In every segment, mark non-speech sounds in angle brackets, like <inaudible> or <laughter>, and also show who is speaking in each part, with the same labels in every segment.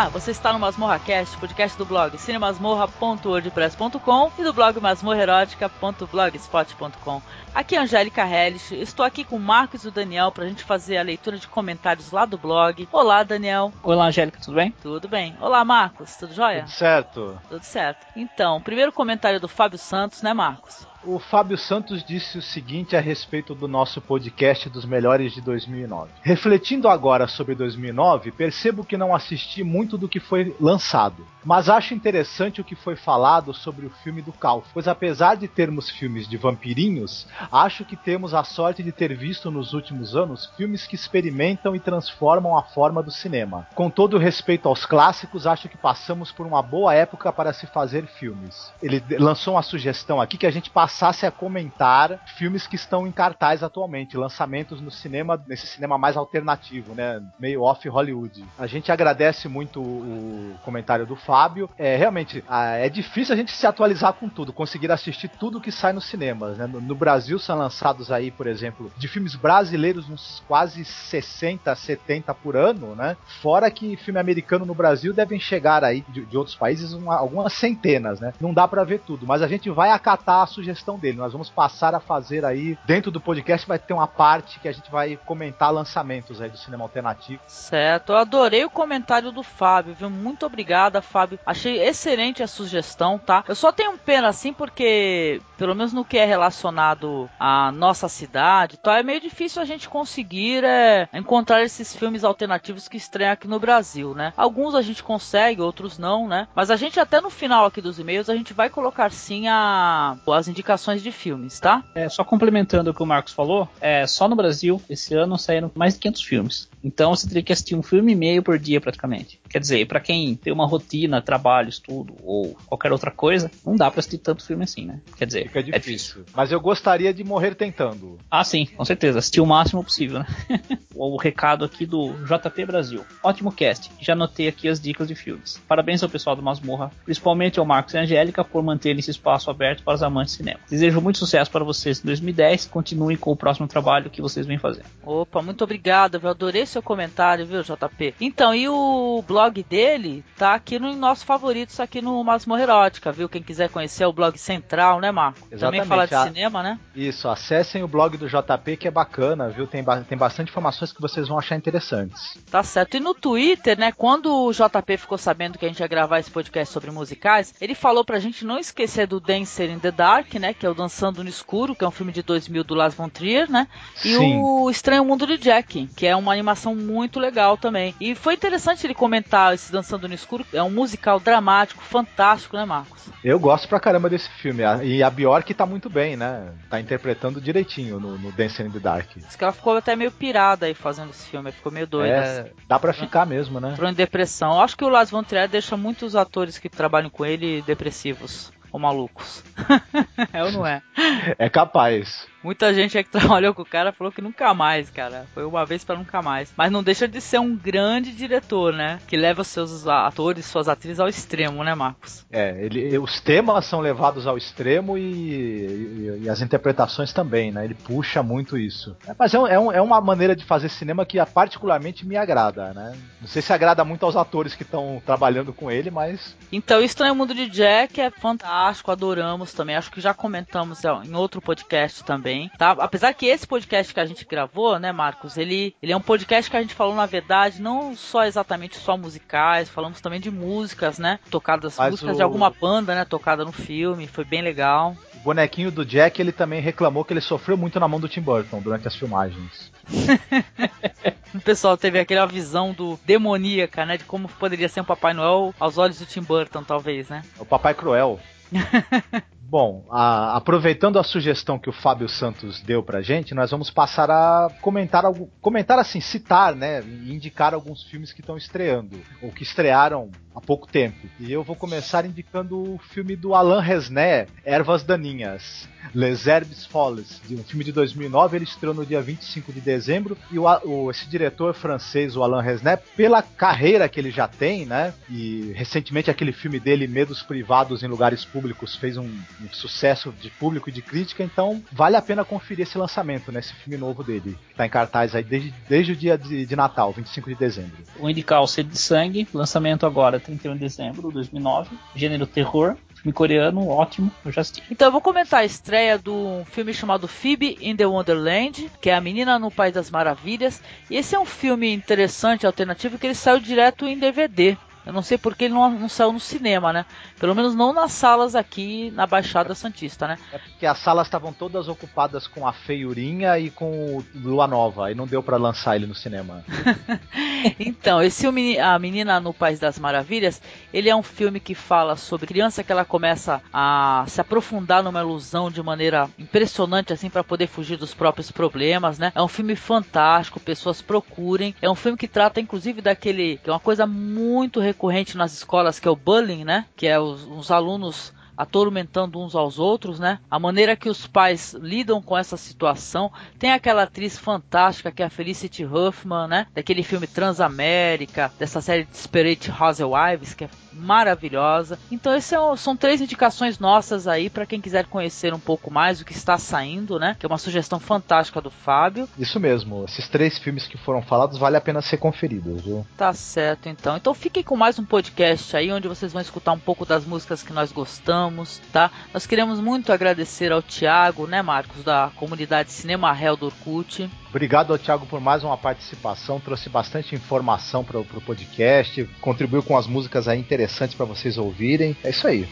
Speaker 1: Olá, você está no MasmorraCast, podcast do blog cinemasmorra.wordpress.com e do blog masmorrerótica.blogspot.com. Aqui é Angélica Hellish, estou aqui com o Marcos e o Daniel para a gente fazer a leitura de comentários lá do blog. Olá, Daniel.
Speaker 2: Olá, Angélica, tudo bem?
Speaker 1: Tudo bem. Olá, Marcos, tudo jóia?
Speaker 3: Tudo certo.
Speaker 1: Tudo certo. Então, primeiro comentário do Fábio Santos, né, Marcos?
Speaker 3: O Fábio Santos disse o seguinte a respeito do nosso podcast dos melhores de 2009. Refletindo agora sobre 2009, percebo que não assisti muito do que foi lançado, mas acho interessante o que foi falado sobre o filme do Cal, pois apesar de termos filmes de vampirinhos, acho que temos a sorte de ter visto nos últimos anos filmes que experimentam e transformam a forma do cinema. Com todo o respeito aos clássicos, acho que passamos por uma boa época para se fazer filmes. Ele lançou uma sugestão aqui que a gente passa passasse a comentar filmes que estão em cartaz atualmente, lançamentos no cinema, nesse cinema mais alternativo, né? Meio off Hollywood. A gente agradece muito o comentário do Fábio. É, realmente, é difícil a gente se atualizar com tudo, conseguir assistir tudo que sai nos cinemas, né? No, Brasil são lançados aí, por exemplo, de filmes brasileiros uns quase 60, 70 por ano, né? Fora que filme americano no Brasil devem chegar aí de, de outros países uma, algumas centenas, né? Não dá para ver tudo, mas a gente vai acatar a sugestão sugestão dele. Nós vamos passar a fazer aí, dentro do podcast, vai ter uma parte que a gente vai comentar lançamentos aí do cinema alternativo.
Speaker 1: Certo, eu adorei o comentário do Fábio, viu? Muito obrigada, Fábio. Achei excelente a sugestão, tá? Eu só tenho pena assim porque, pelo menos no que é relacionado à nossa cidade, tá? É meio difícil a gente conseguir é, encontrar esses filmes alternativos que estreiam aqui no Brasil, né? Alguns a gente consegue, outros não, né? Mas a gente até no final aqui dos e-mails a gente vai colocar sim a, as indicações indicações de filmes, tá?
Speaker 2: É, só complementando o que o Marcos falou, é, só no Brasil, esse ano saíram mais de 500 filmes. Então você teria que assistir um filme e meio por dia praticamente. Quer dizer, para quem tem uma rotina, trabalho, estudo ou qualquer outra coisa, não dá para assistir tanto filme assim, né? Quer dizer,
Speaker 3: Fica difícil. É difícil. Mas eu gostaria de morrer tentando.
Speaker 2: Ah, sim, com certeza. Assistir o máximo possível, né? <laughs> o recado aqui do JP Brasil. Ótimo cast. Já anotei aqui as dicas de filmes. Parabéns ao pessoal do Masmorra, principalmente ao Marcos e a Angélica por manter esse espaço aberto para os amantes de cinema. Desejo muito sucesso para vocês em 2010. Continuem com o próximo trabalho que vocês vêm fazendo.
Speaker 1: Opa, muito obrigado. Eu adorei seu comentário, viu, JP? Então, e o blog dele tá aqui no nosso favoritos aqui no Masmorra Erótica, viu? Quem quiser conhecer o blog central, né, Marco?
Speaker 3: Exatamente.
Speaker 1: Também fala de a... cinema, né?
Speaker 3: Isso, acessem o blog do JP que é bacana, viu? Tem, ba... tem bastante informações que vocês vão achar interessantes.
Speaker 1: Tá certo. E no Twitter, né, quando o JP ficou sabendo que a gente ia gravar esse podcast sobre musicais, ele falou pra gente não esquecer do Dancer in the Dark, né, que é o Dançando no Escuro, que é um filme de 2000 do Lars von Trier, né? E Sim. o Estranho Mundo de Jack, que é uma animação muito legal também. E foi interessante ele comentar esse Dançando no Escuro, é um musical dramático, fantástico, né, Marcos?
Speaker 3: Eu gosto pra caramba desse filme. E a Bjork tá muito bem, né? Tá interpretando direitinho no, no Dancing in the Dark.
Speaker 1: Diz que ela ficou até meio pirada aí fazendo esse filme, ficou meio doida. É,
Speaker 3: dá pra ficar mesmo, né?
Speaker 1: Entrou em depressão. Eu acho que o Lars von Trier deixa muitos atores que trabalham com ele depressivos ou malucos. <laughs> é ou não é?
Speaker 3: É capaz.
Speaker 1: Muita gente é que <laughs> trabalhou com o cara falou que nunca mais, cara. Foi uma vez para nunca mais. Mas não deixa de ser um grande diretor, né? Que leva seus atores, suas atrizes ao extremo, né, Marcos?
Speaker 3: É, ele, os temas são levados ao extremo e, e, e as interpretações também, né? Ele puxa muito isso. É, mas é, é, um, é, uma maneira de fazer cinema que particularmente me agrada, né? Não sei se agrada muito aos atores que estão trabalhando com ele, mas.
Speaker 1: Então, Estranho Mundo de Jack é fantástico, adoramos também. Acho que já comentamos em outro podcast também tá? Apesar que esse podcast que a gente gravou, né, Marcos, ele, ele é um podcast que a gente falou, na verdade, não só exatamente só musicais, falamos também de músicas, né? Tocadas, Mas músicas o... de alguma banda, né? Tocada no filme, foi bem legal.
Speaker 3: O bonequinho do Jack, ele também reclamou que ele sofreu muito na mão do Tim Burton durante as filmagens. <laughs>
Speaker 1: o pessoal teve aquela visão do demoníaca, né? De como poderia ser um Papai Noel aos olhos do Tim Burton, talvez, né?
Speaker 3: O Papai Cruel. <laughs> Bom, a, aproveitando a sugestão que o Fábio Santos deu pra gente, nós vamos passar a comentar, comentar assim, citar, né, indicar alguns filmes que estão estreando, ou que estrearam há pouco tempo. E eu vou começar indicando o filme do Alain Resnais, Ervas Daninhas. Les Herbes Folles, um filme de 2009, ele estreou no dia 25 de dezembro, e o, o, esse diretor francês, o Alain Resnais, pela carreira que ele já tem, né, e recentemente aquele filme dele, Medos Privados em Lugares Públicos, fez um um sucesso de público e de crítica, então vale a pena conferir esse lançamento, né? Esse filme novo dele, que tá em cartaz aí desde, desde o dia de, de Natal, 25 de dezembro.
Speaker 2: O indicar o Sede de Sangue, lançamento agora, 31 de dezembro de 2009, gênero terror, filme coreano, ótimo, eu já assisti.
Speaker 1: Então eu vou comentar a estreia do filme chamado Phoebe in the Wonderland, que é a menina no País das Maravilhas. E esse é um filme interessante, alternativo, que ele saiu direto em DVD. Eu não sei porque ele não, não, saiu no cinema, né? Pelo menos não nas salas aqui na Baixada Santista, né?
Speaker 3: É porque as salas estavam todas ocupadas com a Feiurinha e com Lua Nova, e não deu para lançar ele no cinema. <laughs>
Speaker 1: então, esse A Menina no País das Maravilhas, ele é um filme que fala sobre criança que ela começa a se aprofundar numa ilusão de maneira impressionante, assim, para poder fugir dos próprios problemas, né? É um filme fantástico, pessoas procurem. É um filme que trata, inclusive, daquele. que é uma coisa muito recorrente nas escolas, que é o bullying, né? Que é os, os alunos atormentando uns aos outros, né? A maneira que os pais lidam com essa situação. Tem aquela atriz fantástica que é a Felicity Huffman, né? Daquele filme Transamérica, dessa série Desperate Housewives, que é maravilhosa. Então, esses é são três indicações nossas aí para quem quiser conhecer um pouco mais o que está saindo, né? Que é uma sugestão fantástica do Fábio.
Speaker 3: Isso mesmo, esses três filmes que foram falados vale a pena ser conferidos, viu?
Speaker 1: Tá certo, então. Então fiquem com mais um podcast aí onde vocês vão escutar um pouco das músicas que nós gostamos, tá? Nós queremos muito agradecer ao Tiago, né, Marcos, da comunidade Cinema Hell do Orkut.
Speaker 3: Obrigado ao Thiago por mais uma participação, trouxe bastante informação para o podcast, contribuiu com as músicas aí interessantes para vocês ouvirem. É isso aí.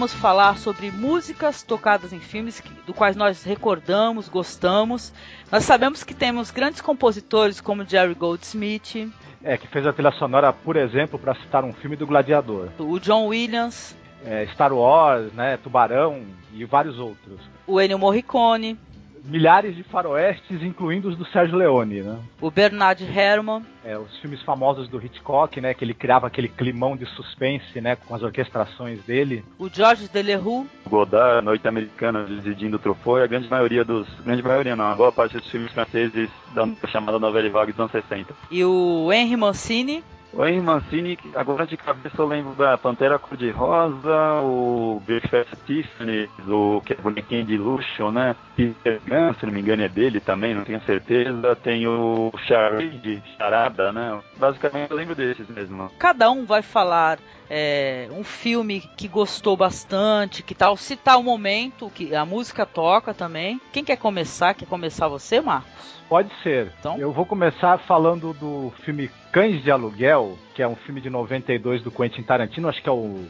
Speaker 1: Vamos falar sobre músicas tocadas em filmes que, do quais nós recordamos, gostamos. Nós sabemos que temos grandes compositores como Jerry Goldsmith.
Speaker 3: É, que fez a trilha sonora, por exemplo, para citar um filme do Gladiador.
Speaker 1: O John Williams.
Speaker 3: É, Star Wars, né, Tubarão e vários outros.
Speaker 1: O Ennio Morricone
Speaker 3: milhares de faroestes, incluindo os do Sérgio Leone, né?
Speaker 1: O Bernard Herrmann.
Speaker 3: É, os filmes famosos do Hitchcock, né? Que ele criava aquele climão de suspense, né? Com as orquestrações dele.
Speaker 1: O Georges Delerue.
Speaker 4: Godard, Noite Americana, Desidindo Truffaut, e a grande maioria dos... Grande maioria não, a boa parte dos filmes franceses da chamada Novela Vague dos anos 60.
Speaker 1: E o Henry Mancini.
Speaker 4: O Henry Mancini, agora de cabeça eu lembro da Pantera Cor-de-Rosa, o Breakfast Tiffany, o que é bonequinho de luxo, né? Peter Gunn, se não me engano é dele também, não tenho certeza. Tem o Charade, Charada, né? Basicamente eu lembro desses mesmo.
Speaker 1: Cada um vai falar é, um filme que gostou bastante, que tal, citar o momento que a música toca também. Quem quer começar? Quer começar você, Marcos?
Speaker 3: Pode ser. Então? Eu vou começar falando do filme Cães de Aluguel, que é um filme de 92 do Quentin Tarantino, acho que é o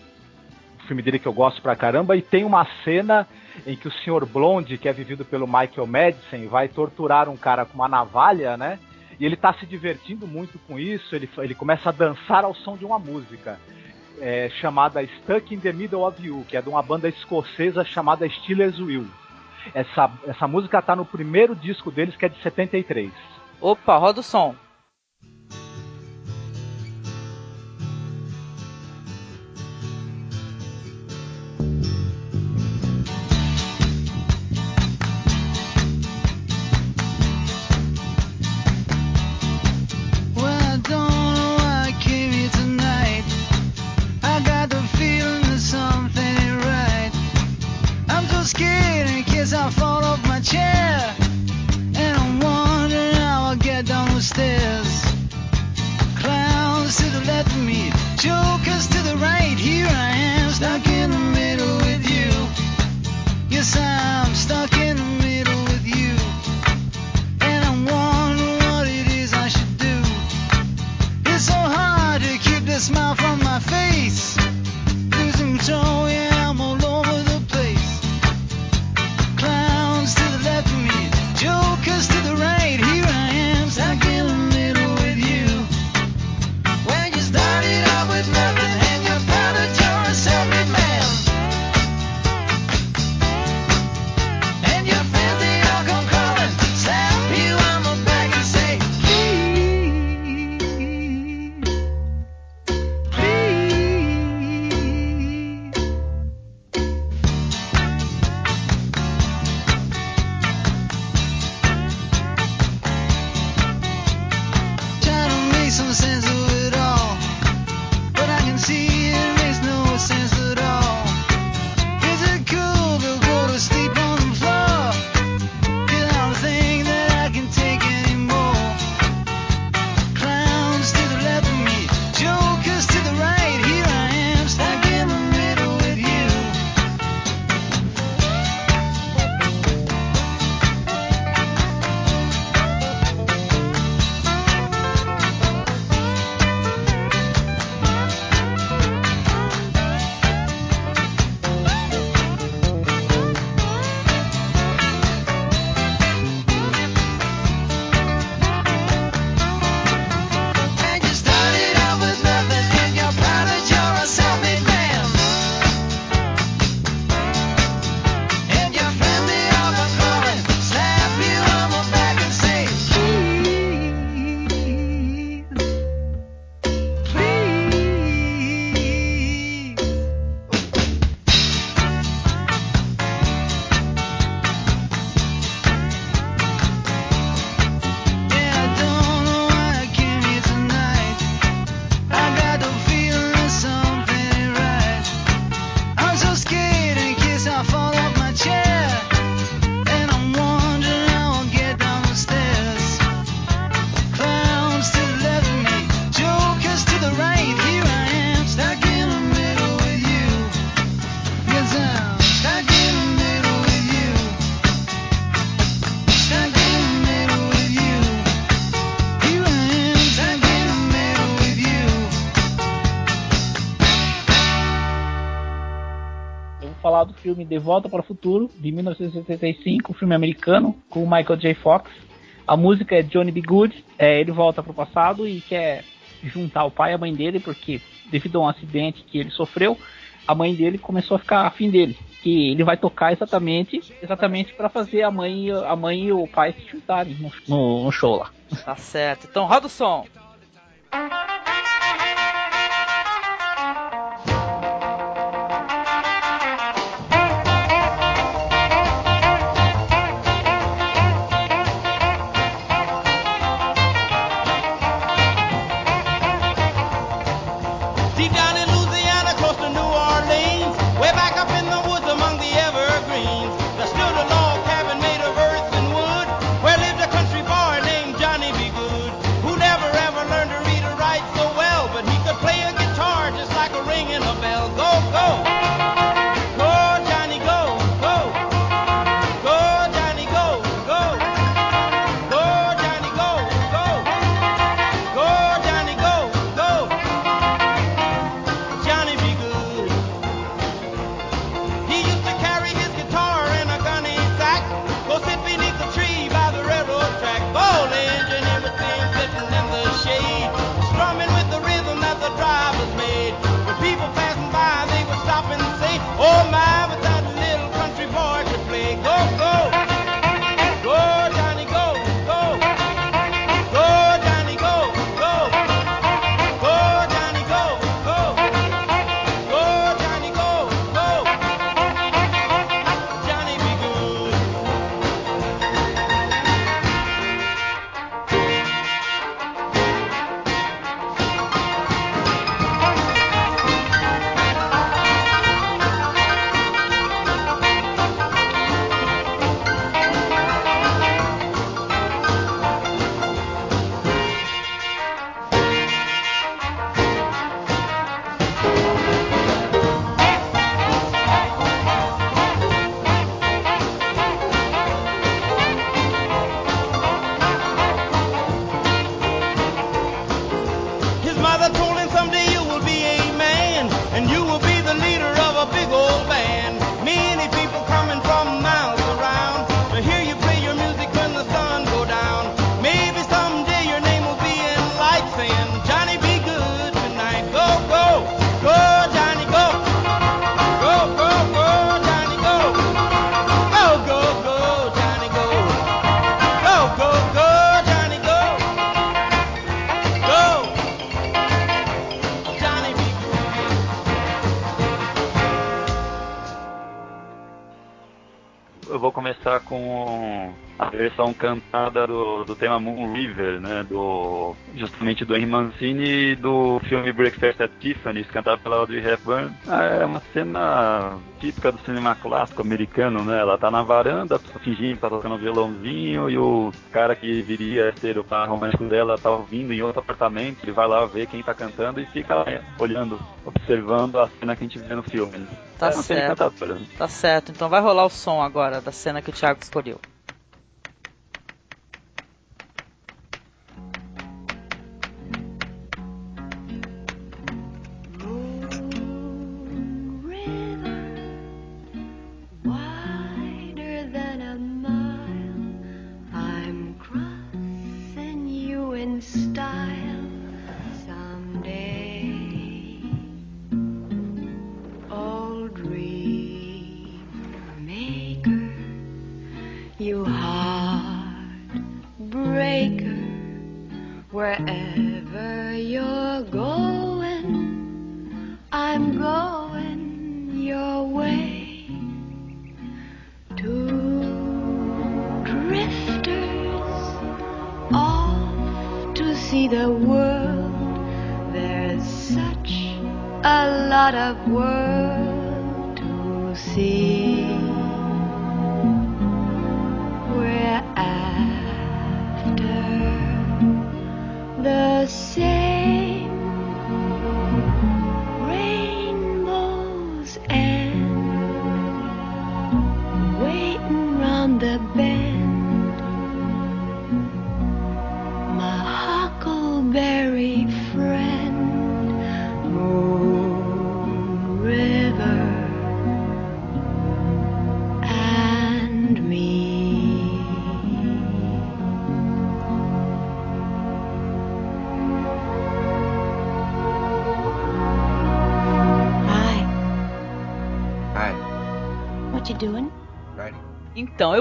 Speaker 3: filme dele que eu gosto pra caramba, e tem uma cena em que o Sr. Blonde, que é vivido pelo Michael Madison, vai torturar um cara com uma navalha, né? E ele tá se divertindo muito com isso, ele, ele começa a dançar ao som de uma música é, chamada Stuck in the Middle of You, que é de uma banda escocesa chamada Steelers Will. Essa, essa música tá no primeiro disco deles, que é de 73.
Speaker 1: Opa, roda o som.
Speaker 2: Filme De Volta para o Futuro, de 1975, filme americano, com Michael J. Fox. A música é Johnny B. Good, é, ele volta para o passado e quer juntar o pai e a mãe dele, porque devido a um acidente que ele sofreu, a mãe dele começou a ficar afim dele. Que ele vai tocar exatamente exatamente para fazer a mãe, a mãe e o pai se juntarem no, no, no show lá.
Speaker 5: Tá certo. Então roda o som.
Speaker 4: Versão cantada do, do tema Moon River, né? Do, justamente do Henry Mancini e do filme Breakfast at Tiffany's, cantado pela Audrey Hepburn. Ah, é uma cena típica do cinema clássico americano, né? Ela tá na varanda, fingindo que tá tocando violãozinho e o cara que viria ser o par romântico dela tá ouvindo em outro apartamento, ele vai lá ver quem tá cantando e fica lá olhando, observando a cena que a gente vê no filme.
Speaker 5: Tá é certo. Tá certo. Então vai rolar o som agora da cena que o Thiago escolheu.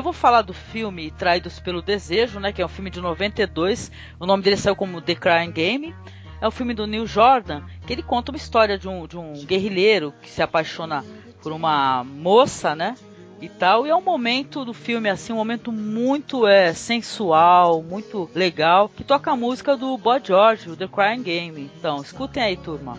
Speaker 6: Vou falar do filme Traídos pelo Desejo, né, que é um filme de 92. O nome dele saiu como The Crying Game. É o um filme do Neil Jordan, que ele conta uma história de um, de um guerrilheiro que se apaixona por uma moça, né? E tal, e é um momento do filme assim, um momento muito é, sensual, muito legal, que toca a música do Boy George, o The Crying Game. Então, escutem aí, turma.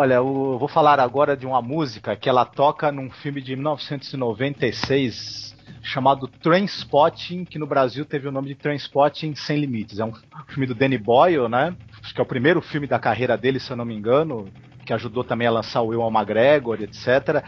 Speaker 3: Olha, eu vou falar agora de uma música que ela toca num filme de 1996 chamado Trainspotting, que no Brasil teve o nome de Trainspotting Sem Limites. É um filme do Danny Boyle, né? Acho que é o primeiro filme da carreira dele, se eu não me engano, que ajudou também a lançar o Will McGregor, etc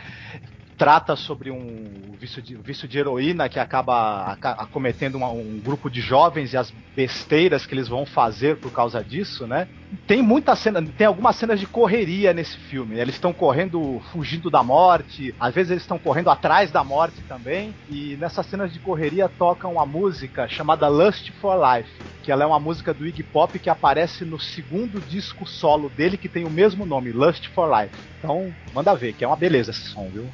Speaker 3: trata sobre um vício de, vício de heroína que acaba acometendo uma, um grupo de jovens e as besteiras que eles vão fazer por causa disso, né? Tem muita cena, tem algumas cenas de correria nesse filme. Eles estão correndo, fugindo da morte, às vezes eles estão correndo atrás da morte também. E nessas cenas de correria tocam uma música chamada Lust for Life, que ela é uma música do Iggy Pop que aparece no segundo disco solo dele que tem o mesmo nome, Lust for Life. Então, manda ver, que é uma beleza esse som, viu?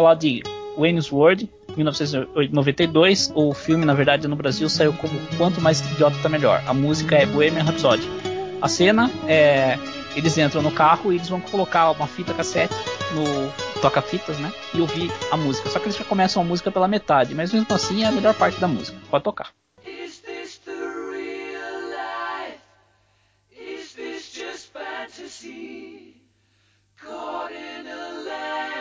Speaker 2: falar de Wayne's World, 1992. O filme, na verdade, no Brasil saiu como Quanto Mais Idiota Melhor. A música é Bohemian Rhapsody. A cena é eles entram no carro e eles vão colocar uma fita cassete no toca-fitas, né? E ouvir a música. Só que eles já começam a música pela metade, mas mesmo assim é a melhor parte da música. Pode tocar.
Speaker 7: Is this the real life? Is this just fantasy? Caught in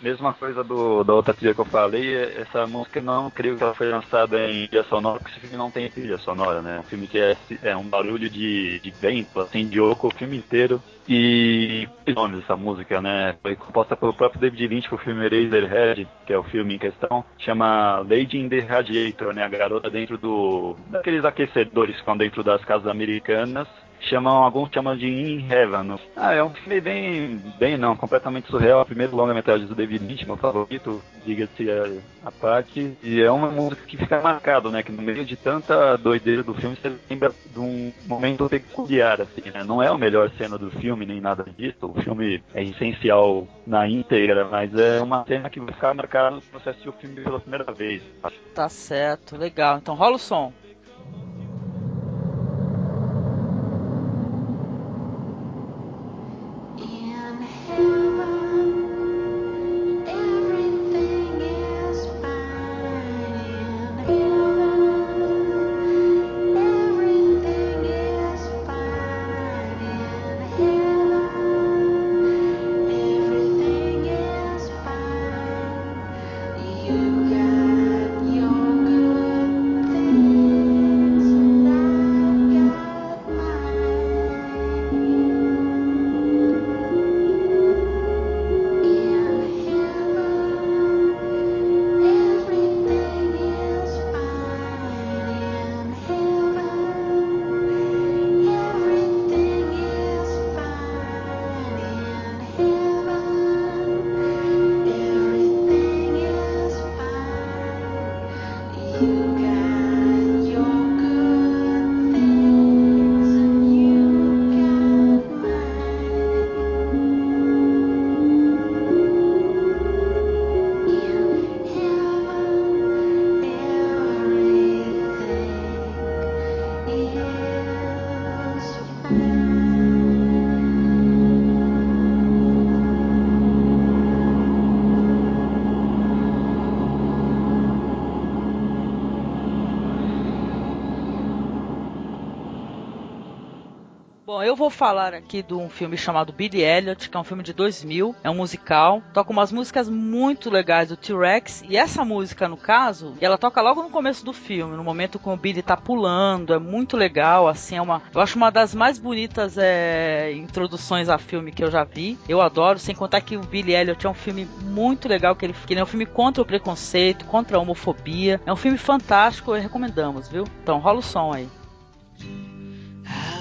Speaker 4: Mesma coisa do, da outra trilha que eu falei, essa música não creio que ela foi lançada em trilha sonora, porque esse filme não tem trilha sonora, né? Um filme que é, é um barulho de, de vento, assim, de oco o filme inteiro. E que nome dessa música, né? Foi composta pelo próprio David Lynch pro filme Eraserhead, que é o filme em questão. Chama Lady in the Radiator, né? A garota dentro do... daqueles aquecedores que estão dentro das casas americanas chamam alguns chamam de In Heaven. Ah, é um filme bem, bem não, completamente surreal. O primeiro longa-metragem do David Lynch, meu favorito, diga-se a, a parte. E é uma música que fica marcado, né? Que no meio de tanta doideira do filme, você lembra de um momento peculiar, assim, né? Não é a melhor cena do filme, nem nada disso. O filme é essencial na íntegra, mas é uma cena que vai ficar marcada se você assistir o filme pela primeira vez.
Speaker 8: Tá certo, legal. Então rola o som.
Speaker 1: Vou falar aqui de um filme chamado Billy Elliot, que é um filme de 2000, é um musical, toca umas músicas muito legais do T-Rex, e essa música, no caso, ela toca logo no começo do filme, no momento que o Billy tá pulando, é muito legal, assim, é uma, eu acho uma das mais bonitas é, introduções a filme que eu já vi, eu adoro, sem contar que o Billy Elliot é um filme muito legal, que ele, que ele é um filme contra o preconceito, contra a homofobia, é um filme fantástico, recomendamos, viu? Então rola o som aí.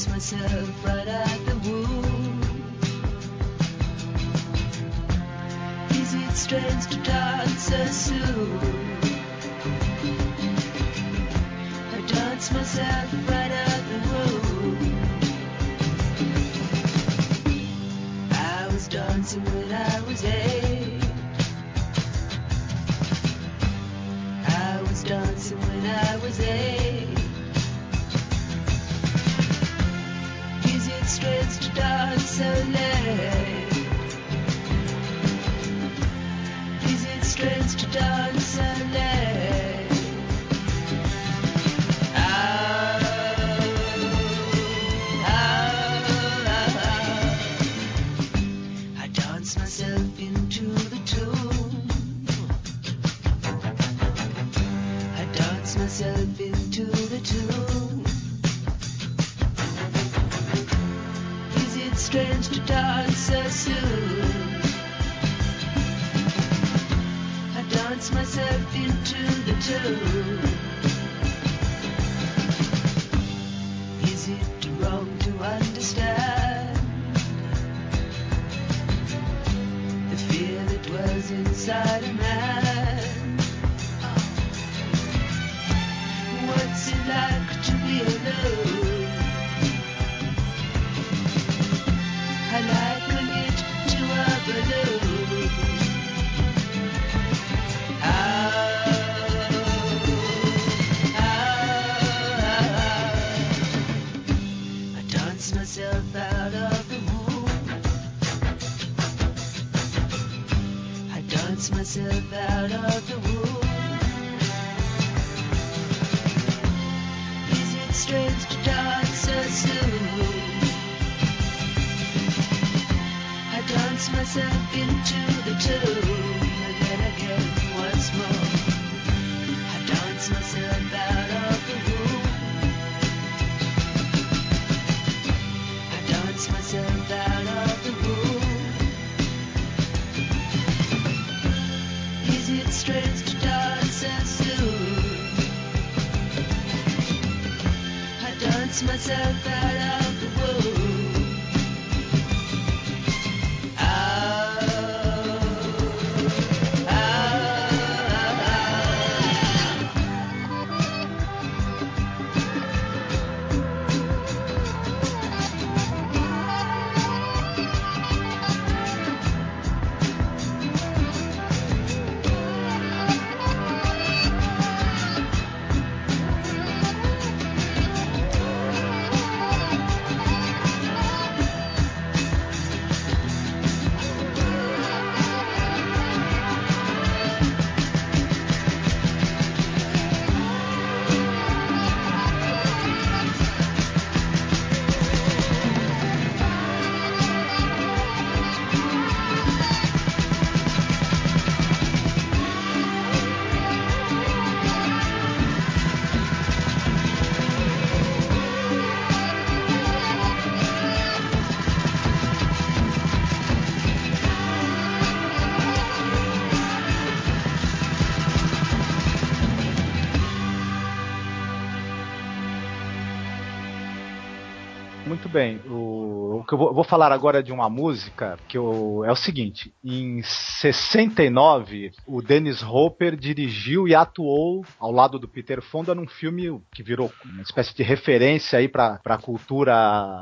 Speaker 9: Danced myself right out the womb. Is it strange to dance so soon? I danced myself right out the womb. I was dancing when I was eight. I was dancing when I was eight. Is it strange to dance? Is it strange to dance late?
Speaker 3: Bem. O, que eu vou, vou falar agora de uma música que eu, é o seguinte: em 69, o Dennis Hopper dirigiu e atuou ao lado do Peter Fonda num filme que virou uma espécie de referência aí para a cultura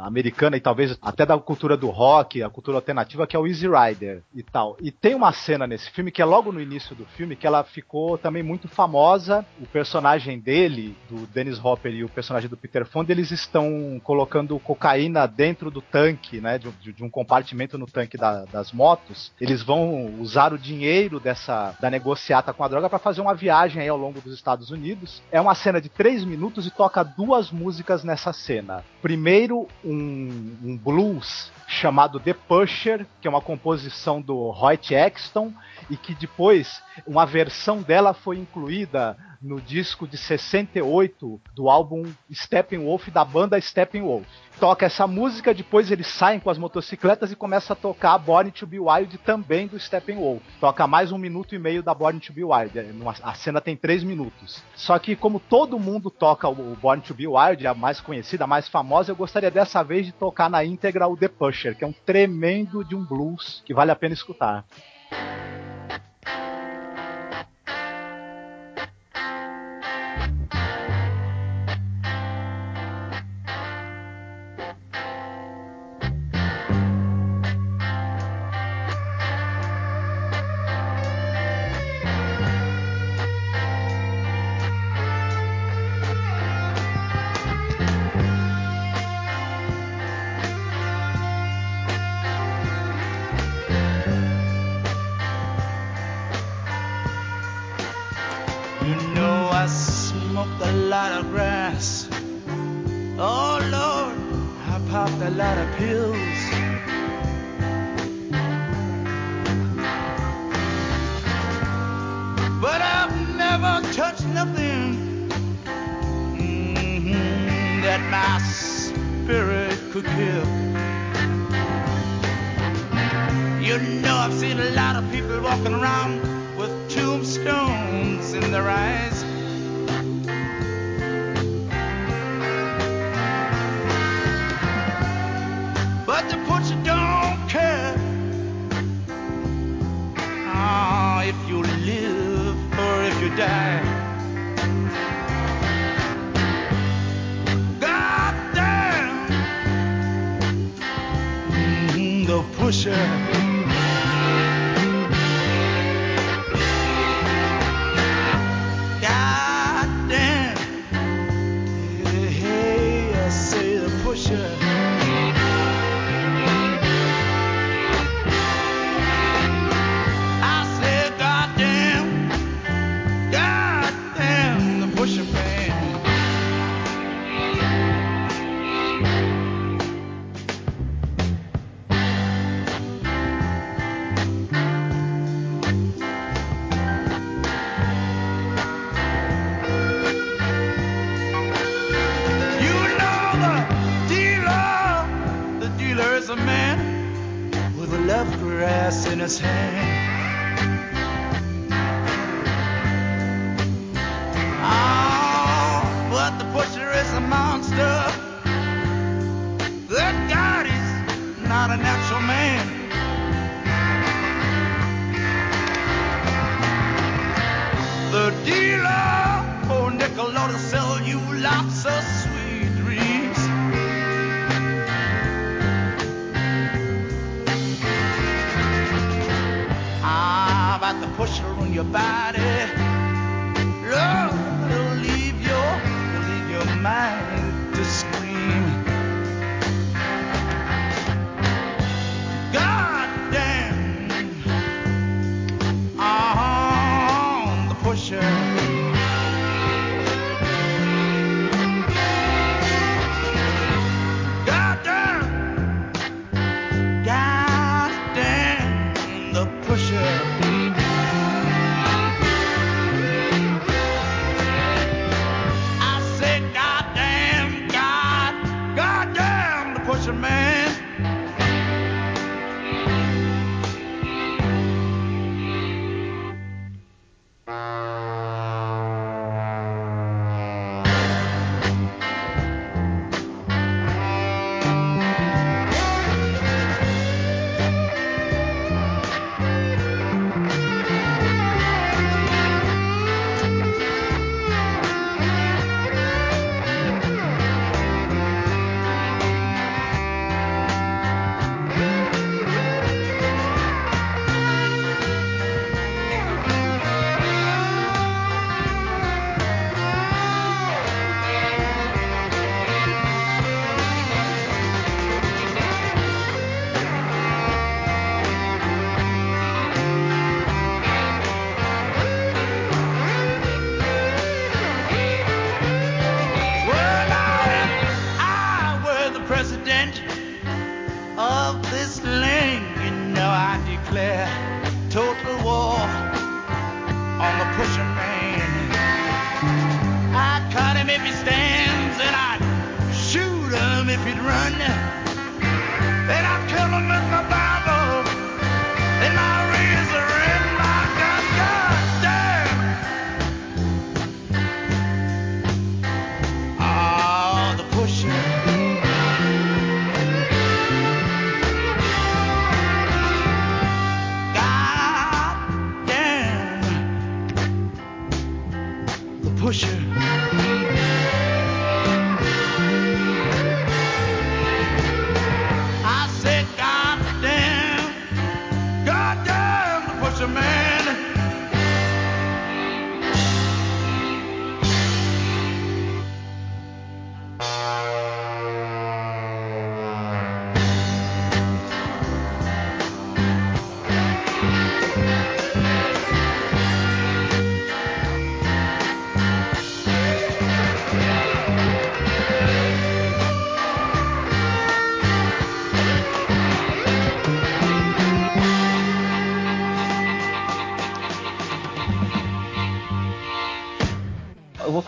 Speaker 3: americana e talvez até da cultura do rock, a cultura alternativa, que é o Easy Rider e tal. E tem uma cena nesse filme que é logo no início do filme que ela ficou também muito famosa. O personagem dele, do Dennis Hopper e o personagem do Peter Fonda, eles estão colocando cocaína dentro do tanque, né, de, de- de um compartimento no tanque da- das motos. Eles vão usar o dinheiro dessa da negociata com a droga para fazer uma viagem aí ao longo dos Estados Unidos. É uma cena de três minutos e toca duas músicas nessa cena. Primeiro, um, um blues chamado The Pusher, que é uma composição do Roy Exton e que depois uma versão dela foi incluída no disco de 68 do álbum Steppenwolf da banda Steppenwolf. Toca essa música, depois eles saem com as motocicletas e começa a tocar Born to Be Wild também do Steppenwolf. Toca mais um minuto e meio da Born to Be Wild. É, A cena tem três minutos. Só que como todo mundo toca o Born to Be Wild, a mais conhecida, a mais famosa, eu gostaria dessa vez de tocar na íntegra o The Que é um tremendo de um blues que vale a pena escutar.
Speaker 10: Spirit could kill. You know I've seen a lot of people walking around with tombstones in their eyes. But the butcher don't care ah, if you live or if you die. closer.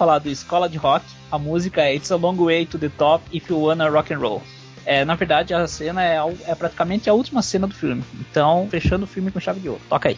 Speaker 2: Eu vou falar do Escola de Rock. A música é It's a Long Way to the Top If You Wanna Rock and Roll. É, na verdade, a cena é, é praticamente a última cena do filme. Então, fechando o filme com chave de ouro. Toca aí.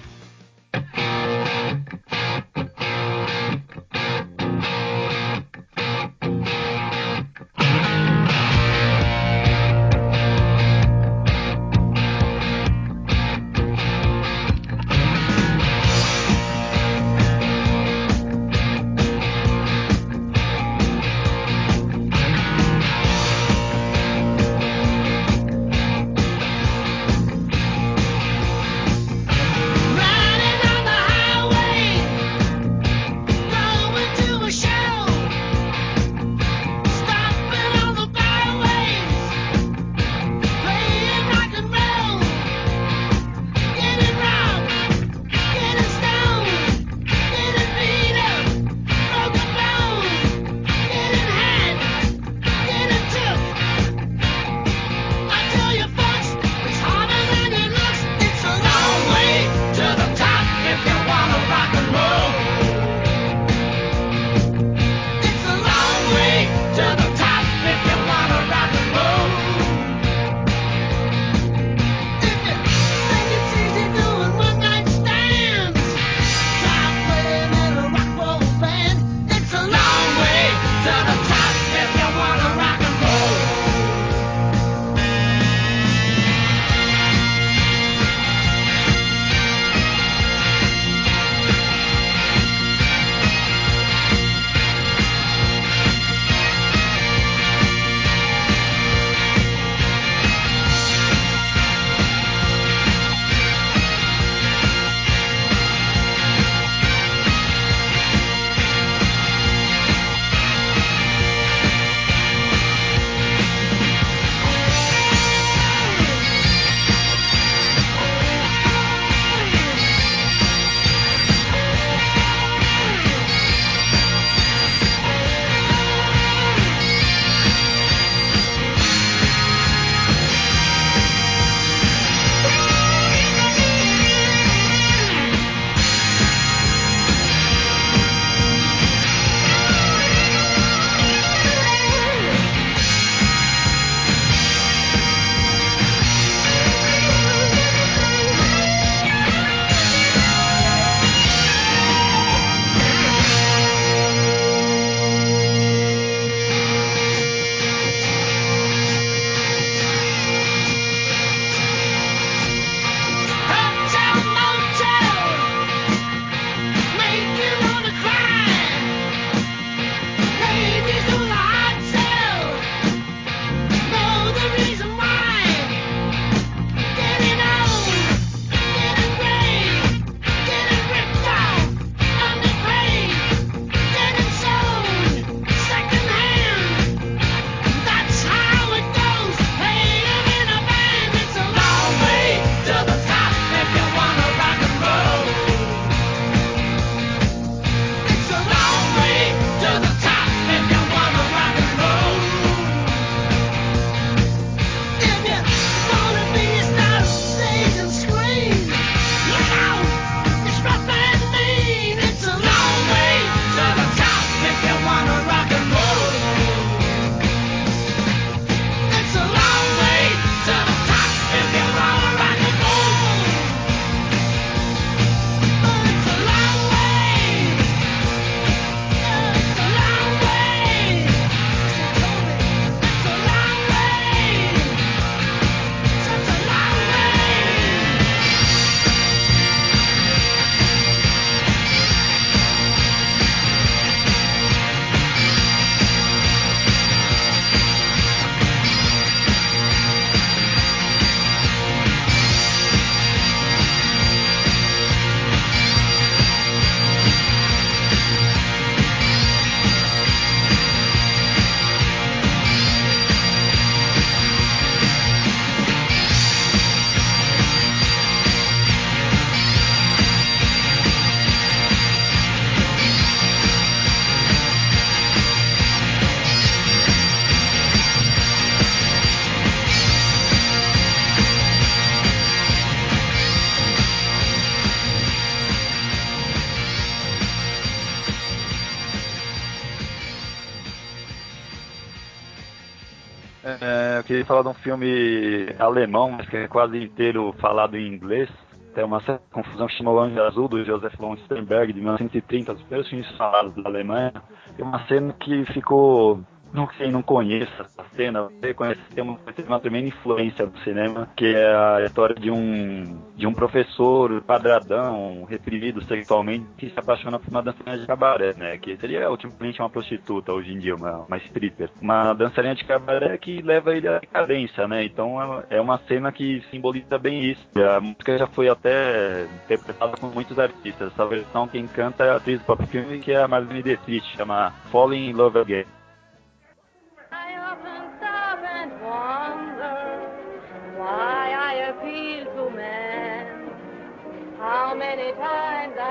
Speaker 4: Queria falar de um filme alemão, mas que é quase inteiro falado em inglês. Tem uma certa confusão que chama O Anjo Azul, do Joseph von Sternberg, de 1930, os primeiros filmes falados da Alemanha. Tem uma cena que ficou não quem não conheça essa cena, você conhece, tem uma, teve uma tremenda influência do cinema, que é a história de um de um professor quadradão, reprimido sexualmente, que se apaixona por uma dançarina de cabaré, né? Que seria ultimamente uma prostituta hoje em dia, uma, uma stripper. Uma dançarina de cabaré que leva ele à decadência, né? Então é uma cena que simboliza bem isso. A música já foi até interpretada por muitos artistas. Essa versão quem canta é a atriz do próprio filme, que é a Marlene Dietrich, chama Falling in Love Again.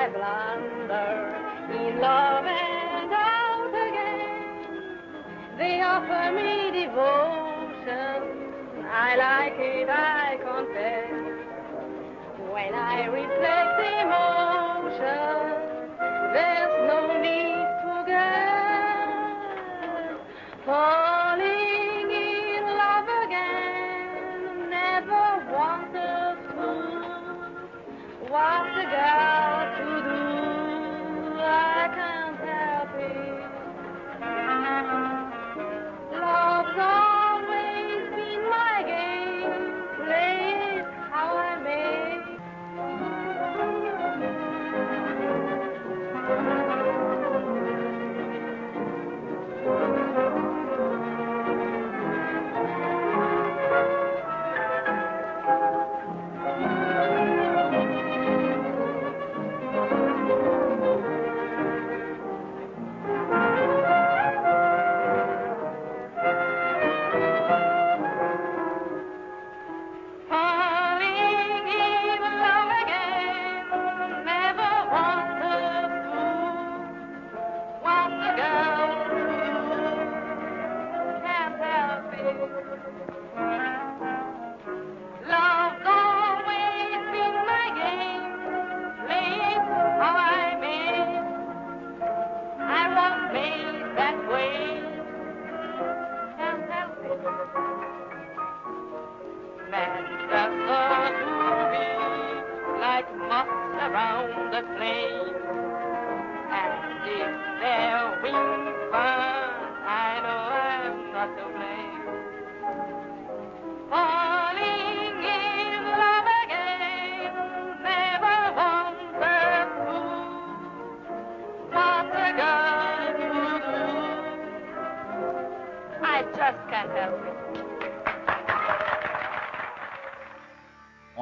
Speaker 11: I blunder in love and out again. They offer me devotion. I like it, I confess. When I reflect emotion,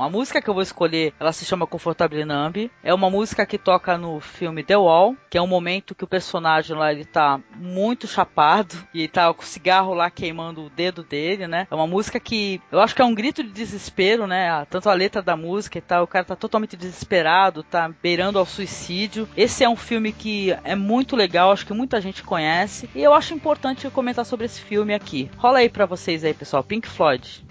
Speaker 11: A
Speaker 1: música que eu vou escolher, ela se chama Confortable Numb. É uma música que toca no filme The Wall, que é um momento que o personagem lá ele tá muito chapado <laughs> e tá com o cigarro lá queimando o dedo dele, né? É uma música que eu acho que é um grito de desespero, né? Tanto a letra da música e tal, o cara tá totalmente desesperado, tá beirando ao suicídio. Esse é um filme que é muito legal, acho que muita gente conhece e eu acho importante comentar sobre esse filme aqui. Rola aí pra vocês aí, pessoal, Pink Floyd.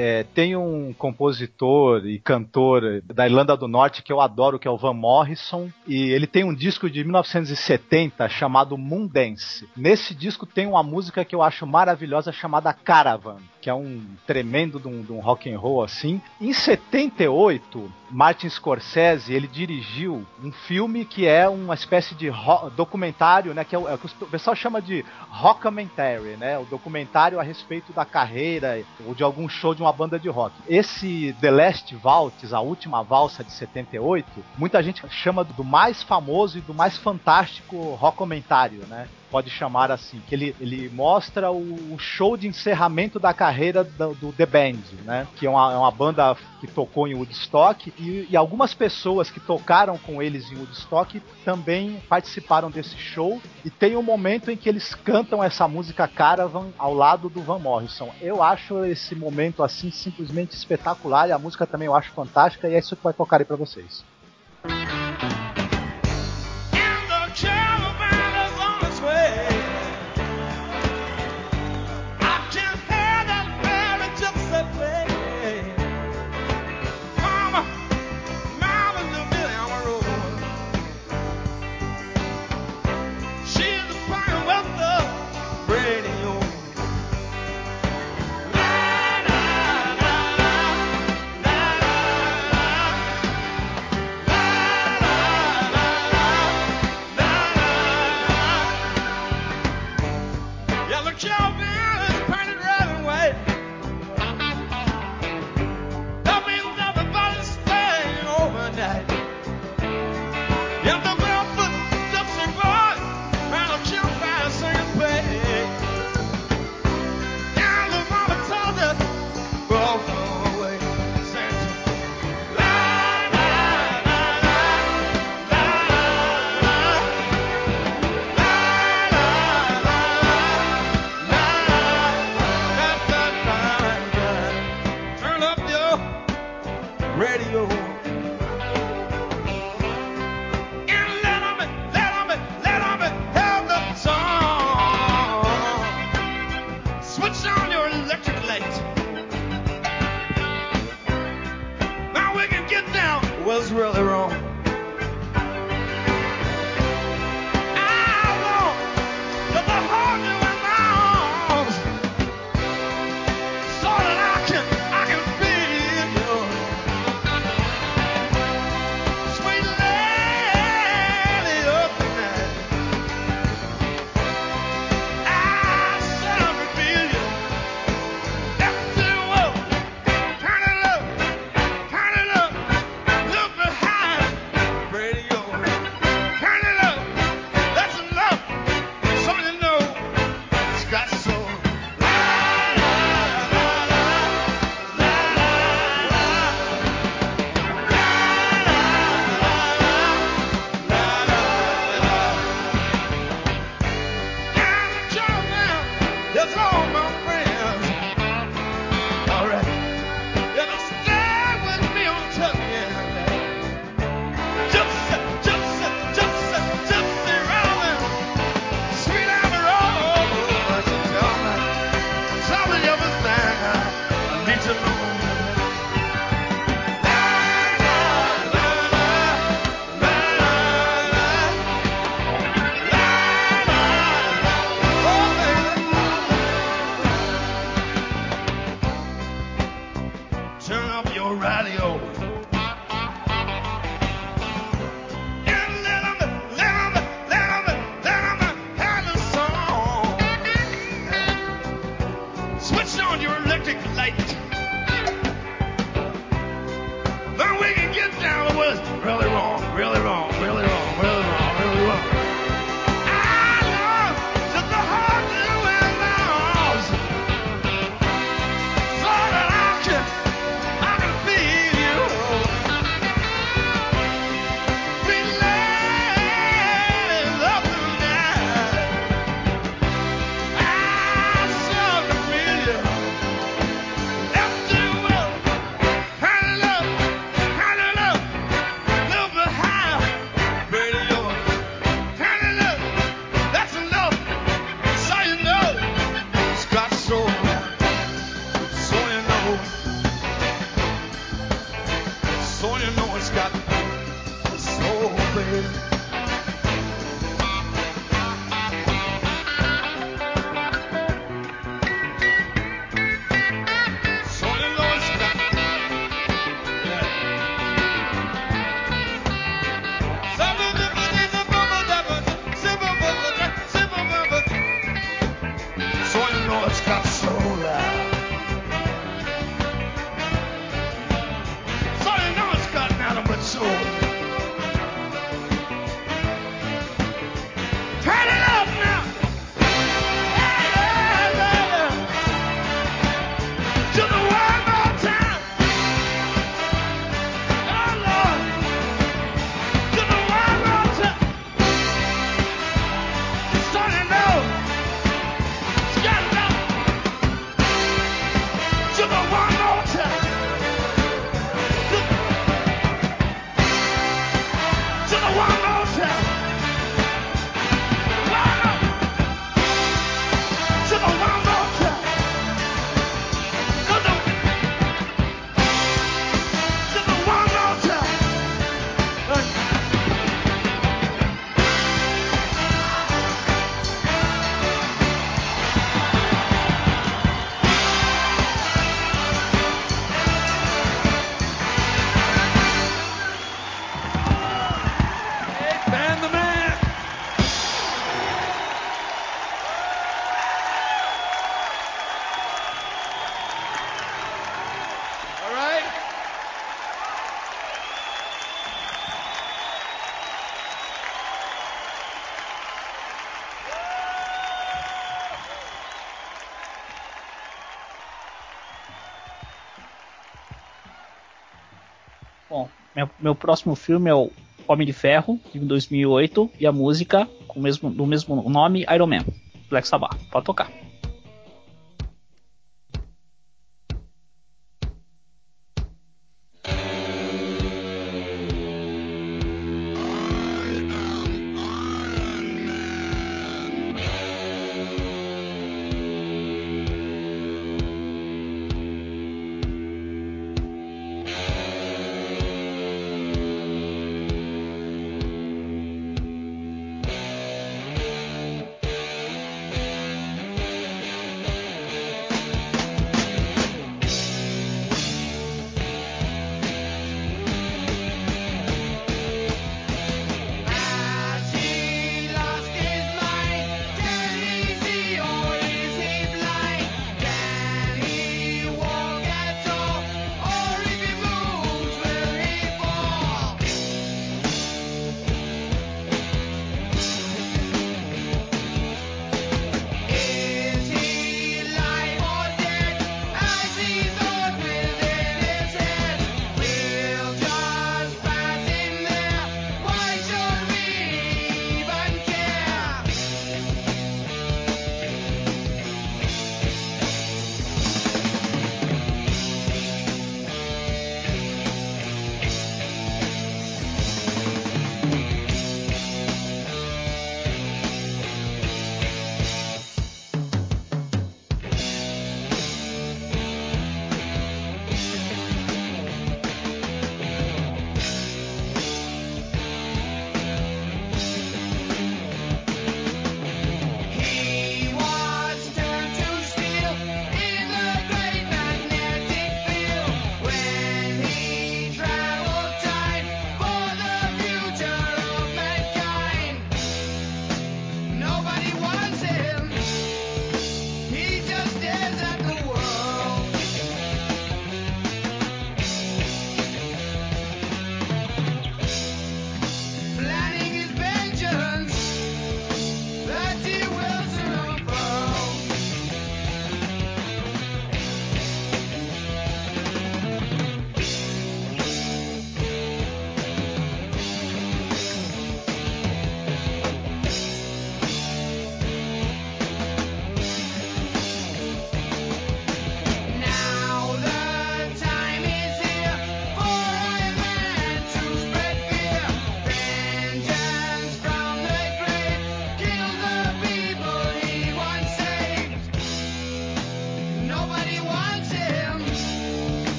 Speaker 3: É, tem um compositor e cantor da Irlanda do Norte que eu adoro, que é o Van Morrison, e ele tem um disco de 1970 chamado Moondance. Nesse disco tem uma música que eu acho maravilhosa chamada Caravan, que é um tremendo de um, de um rock and roll assim. Em 78, Martin Scorsese ele dirigiu um filme que é uma espécie de documentário, né, que é o, é o que o pessoal chama de rockamentary, né, o documentário a respeito da carreira ou de algum show de uma banda de rock. Esse The Last Waltz, a última valsa de 78, muita gente chama do mais famoso e do mais fantástico rockomentário, né? Pode chamar assim, que ele, ele mostra o, o show de encerramento da carreira do, do The Band, né? Que é uma, é uma banda que tocou em Woodstock e, e algumas pessoas que tocaram com eles em Woodstock também participaram desse show e tem um momento em que eles cantam essa música Caravan ao lado do Van Morrison. Eu acho esse momento assim simplesmente espetacular e a música também eu acho fantástica e é isso que vai tocar aí pra vocês.
Speaker 10: And
Speaker 2: Meu, meu próximo filme é o Homem de Ferro, de 2008, e a música com o mesmo, do mesmo nome, Iron Man, Black Sabbath. Pode tocar.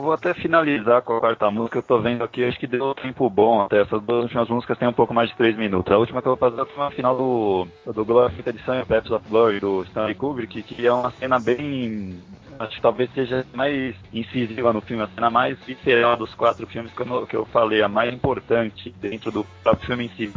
Speaker 4: Eu vou até finalizar com a quarta música. Eu tô vendo aqui, acho que deu tempo bom até. Essas duas últimas músicas têm um pouco mais de três minutos. A última que eu vou fazer é uma final do, do Glory, quinta edição, Pepsi of Glory, do Stanley Kubrick, que é uma cena bem. Acho que talvez seja mais incisiva no filme, a cena mais visceral dos quatro filmes que eu, que eu falei, a mais importante dentro do próprio filme em si.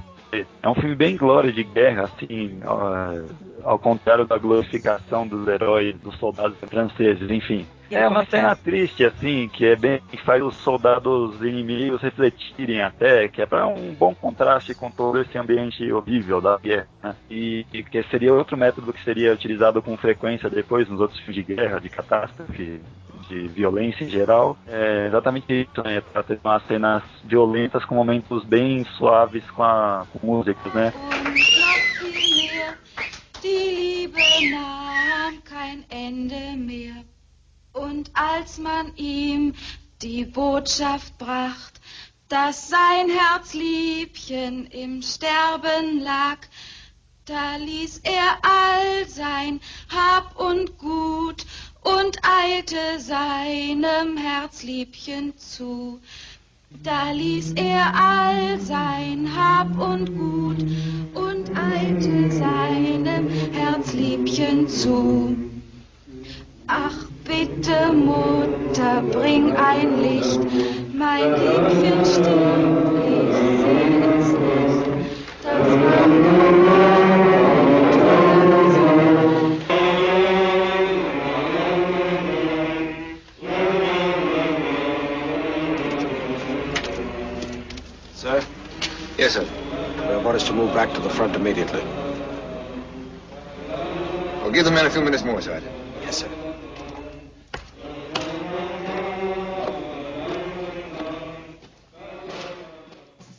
Speaker 4: É um filme bem glória de guerra, assim, ao, ao contrário da glorificação dos heróis, dos soldados franceses, enfim. É uma cena triste, assim, que é bem que faz os soldados inimigos refletirem até, que é para um bom contraste com todo esse ambiente horrível da guerra, né? E, e que seria outro método que seria utilizado com frequência depois nos outros filmes de guerra, de catástrofe, de violência em geral. É exatamente isso, né? Pra ter umas cenas violentas com momentos bem suaves com, a, com músicas, né?
Speaker 12: Als man ihm die Botschaft bracht, dass sein Herzliebchen im Sterben lag, da ließ er all sein Hab und Gut und eilte seinem Herzliebchen zu. Da ließ er all sein Hab und Gut und eilte seinem Herzliebchen zu. Ach bitte, Mutter, bring ein Licht, mein Liebchen stirbt, ich seh es nicht. Das
Speaker 13: Sir? Yes, sir. We have orders to move back to the front immediately.
Speaker 14: Well, give the men a few minutes more, Sergeant.
Speaker 13: Yes, sir.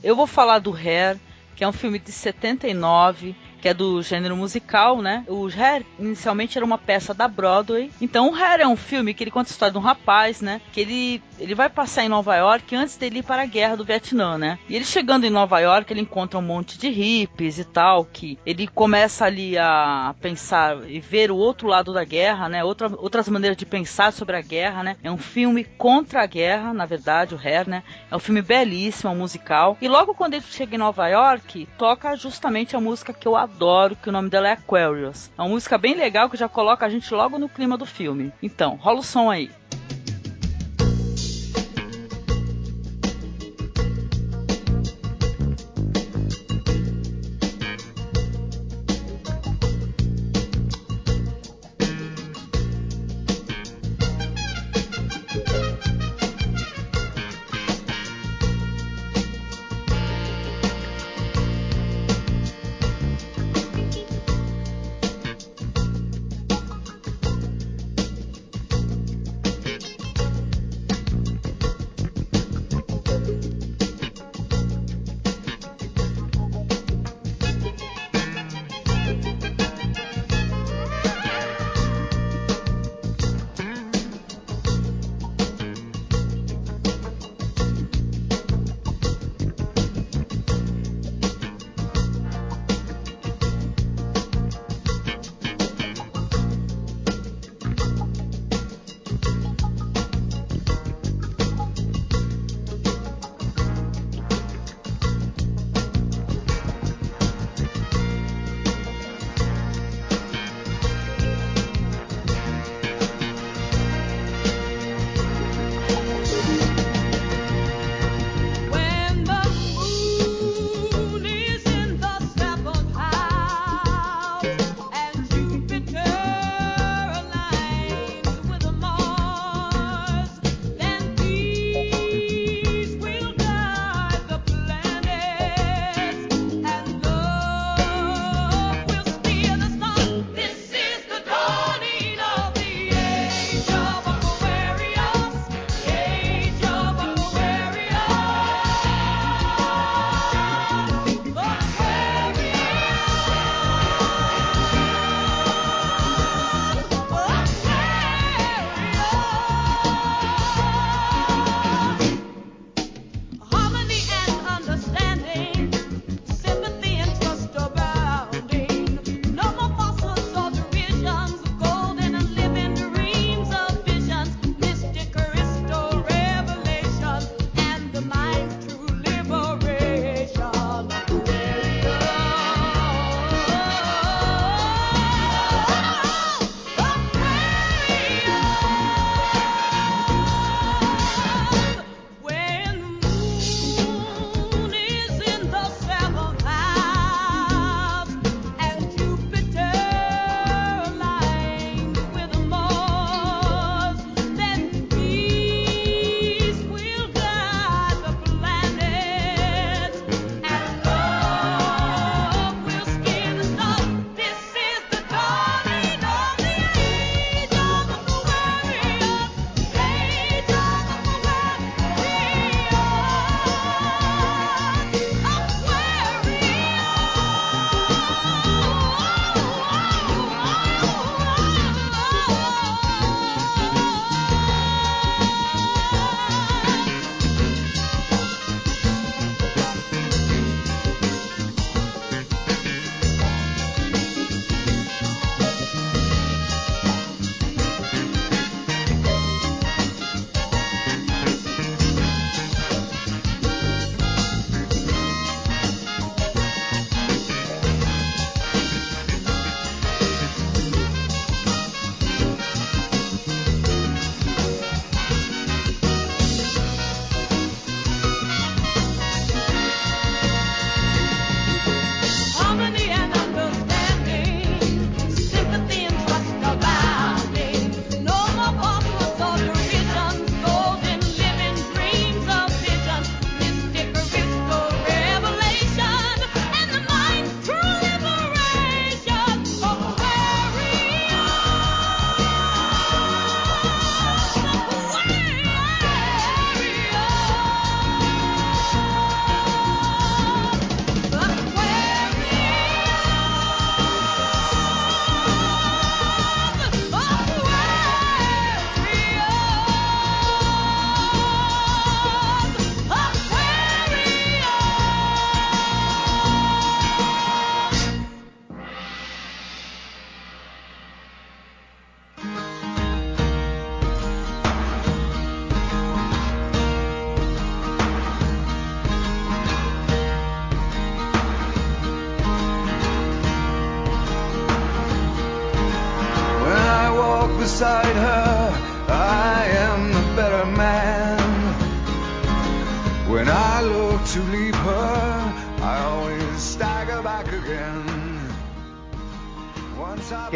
Speaker 1: Eu vou falar do Hair, que é um filme de 79, que é do gênero musical, né? O Hair inicialmente era uma peça da Broadway. Então o Hair é um filme que ele conta a história de um rapaz, né? Que ele, ele vai passar em Nova York antes dele ir para a guerra do Vietnã, né? E ele chegando em Nova York, ele encontra um monte de hippies e tal, que ele começa ali a pensar e ver o outro lado da guerra, né? Outra, outras maneiras de pensar sobre a guerra, né? É um filme contra a guerra, na verdade, o Hair, né? É um filme belíssimo, é um musical. E logo quando ele chega em Nova York, toca justamente a música que eu adoro, que o nome dela é Aquarius. É uma música bem legal que já coloca a gente logo no clima do filme. Então, rola o som aí.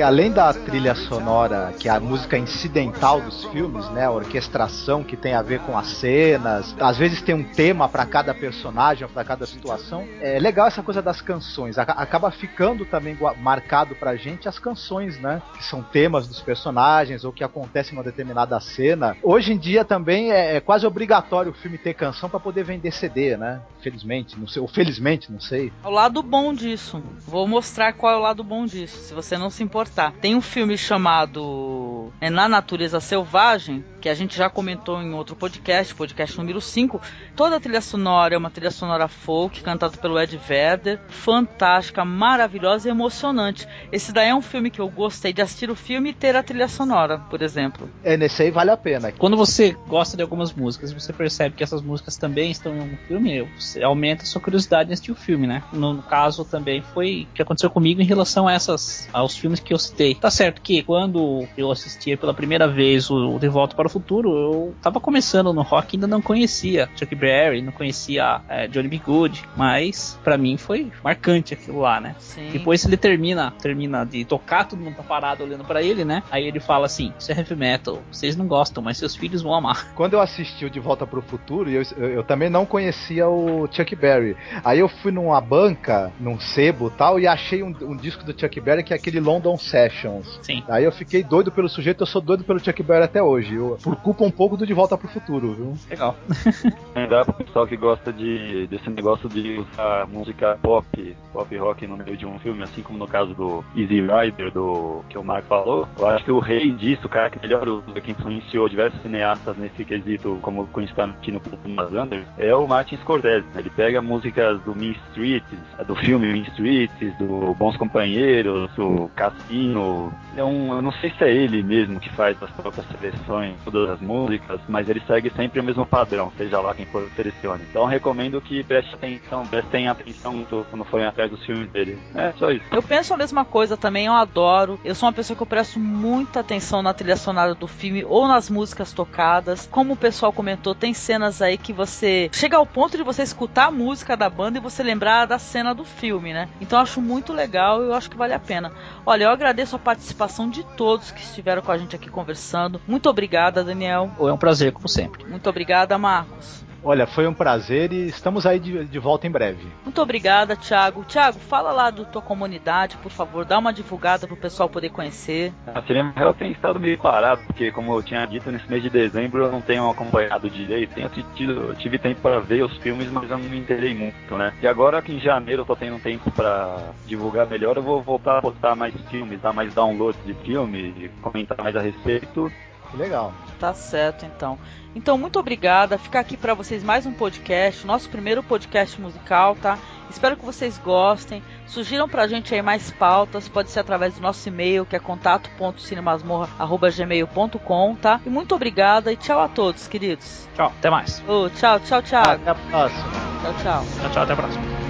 Speaker 3: Além da trilha sonora, que é a música incidental dos filmes, né, a orquestração que tem a ver com as cenas, às vezes tem um tema para cada personagem, para cada situação. É legal essa coisa das canções. Aca- Acaba ficando também marcado pra gente as canções, né, que são temas dos personagens ou que acontecem em uma determinada cena. Hoje em dia também é, é quase obrigatório o filme ter canção para poder vender CD, né? Felizmente, não sei, ou felizmente, não sei.
Speaker 1: O lado bom disso. Vou mostrar qual é o lado bom disso, se você não se importar. Tem um filme chamado é, Na Natureza Selvagem, que a gente já comentou em outro podcast, podcast número 5. Toda a trilha sonora é uma trilha sonora folk, cantada pelo Ed Vedder. Fantástica, maravilhosa e emocionante. Esse daí é um filme que eu gostei de assistir o filme e ter a trilha sonora, por exemplo.
Speaker 3: É, nesse aí vale a pena.
Speaker 2: Quando você gosta de algumas músicas e você percebe que essas músicas também estão em um filme, você aumenta a sua curiosidade em assistir o filme, né? No, no caso também foi o que aconteceu comigo em relação a essas aos filmes que eu citei. Tá certo que quando eu assistia pela primeira vez o De Volta para o Futuro, eu tava começando no rock e ainda não conhecia Chuck Berry, não conhecia é, Johnny B. Good, mas pra mim foi marcante aquilo lá, né?
Speaker 1: Sim.
Speaker 2: Depois ele termina, termina de tocar, todo mundo tá parado olhando pra ele, né? Aí ele fala assim: "Isso é heavy metal, vocês não gostam, mas seus filhos vão amar". <laughs>
Speaker 3: Quando eu assisti o De Volta pro Futuro, eu, eu, eu também não conhecia o Chuck Berry. Aí eu fui numa banca, num sebo e tal, e achei um, um disco do Chuck Berry que é aquele London Sessions.
Speaker 2: Sim.
Speaker 3: Aí eu fiquei doido pelo sujeito, eu sou doido pelo Chuck Berry até hoje. Eu, por culpa um pouco do De Volta pro Futuro, viu?
Speaker 2: Legal. <laughs>
Speaker 4: Dá pro pessoal que gosta de, desse negócio de usar música pop, pop rock no meio de um filme, assim como no caso do Easy Rider, do que o Mark falou. Eu acho que o rei disso, o cara que melhor usa, que influenciou diversos cineastas nesse quesito, como o Quentin Tarantino com o Thomas Anderson, é o Martin Scorsese. Ele pega músicas do Mean Streets, do filme Mean Streets, do Bons Companheiros, do Cassino. É um, eu não sei se é ele mesmo que faz as próprias seleções, todas as músicas, mas ele segue sempre o mesmo padrão, seja lá quem for que selecione. Então recomendo que preste atenção, prestem atenção muito quando forem atrás dos filmes dele. É só isso.
Speaker 1: Eu penso a mesma coisa também, eu adoro. Eu sou uma pessoa que eu presto muita atenção na trilha sonora do filme ou nas músicas tocadas. Como o pessoal comentou, tem cenas aí que você chega ao ponto de você escutar a música da banda e você lembrar da cena do filme, né? Então eu acho muito legal e eu acho que vale a pena. Olha, eu agradeço a participação de todos que estiveram com a gente aqui conversando. Muito obrigada, Daniel.
Speaker 2: É um prazer, como sempre.
Speaker 1: Muito obrigada, Marcos.
Speaker 3: Olha, foi um prazer e estamos aí de, de volta em breve.
Speaker 1: Muito obrigada, Thiago. Thiago, fala lá da tua comunidade, por favor, dá uma divulgada pro pessoal poder conhecer.
Speaker 4: A Cinema Real tem estado meio parado, porque como eu tinha dito, nesse mês de dezembro eu não tenho acompanhado direito. Tenho tido, eu tive tempo para ver os filmes, mas eu não me interessei muito, né? E agora que em janeiro eu tô tendo tempo para divulgar melhor, eu vou voltar a postar mais filmes, dar mais downloads de filme, comentar mais a respeito.
Speaker 3: Que legal.
Speaker 1: Tá certo, então. Então, muito obrigada. Fica aqui para vocês mais um podcast, nosso primeiro podcast musical, tá? Espero que vocês gostem. Sugiram pra gente aí mais pautas, pode ser através do nosso e-mail, que é contato.cinemasmorra.gmail.com, tá? E muito obrigada e tchau a todos, queridos.
Speaker 2: Tchau, até mais.
Speaker 1: Ô, tchau, tchau, tchau.
Speaker 3: Até a próxima.
Speaker 1: Tchau, tchau.
Speaker 2: Tchau, tchau, até a próxima.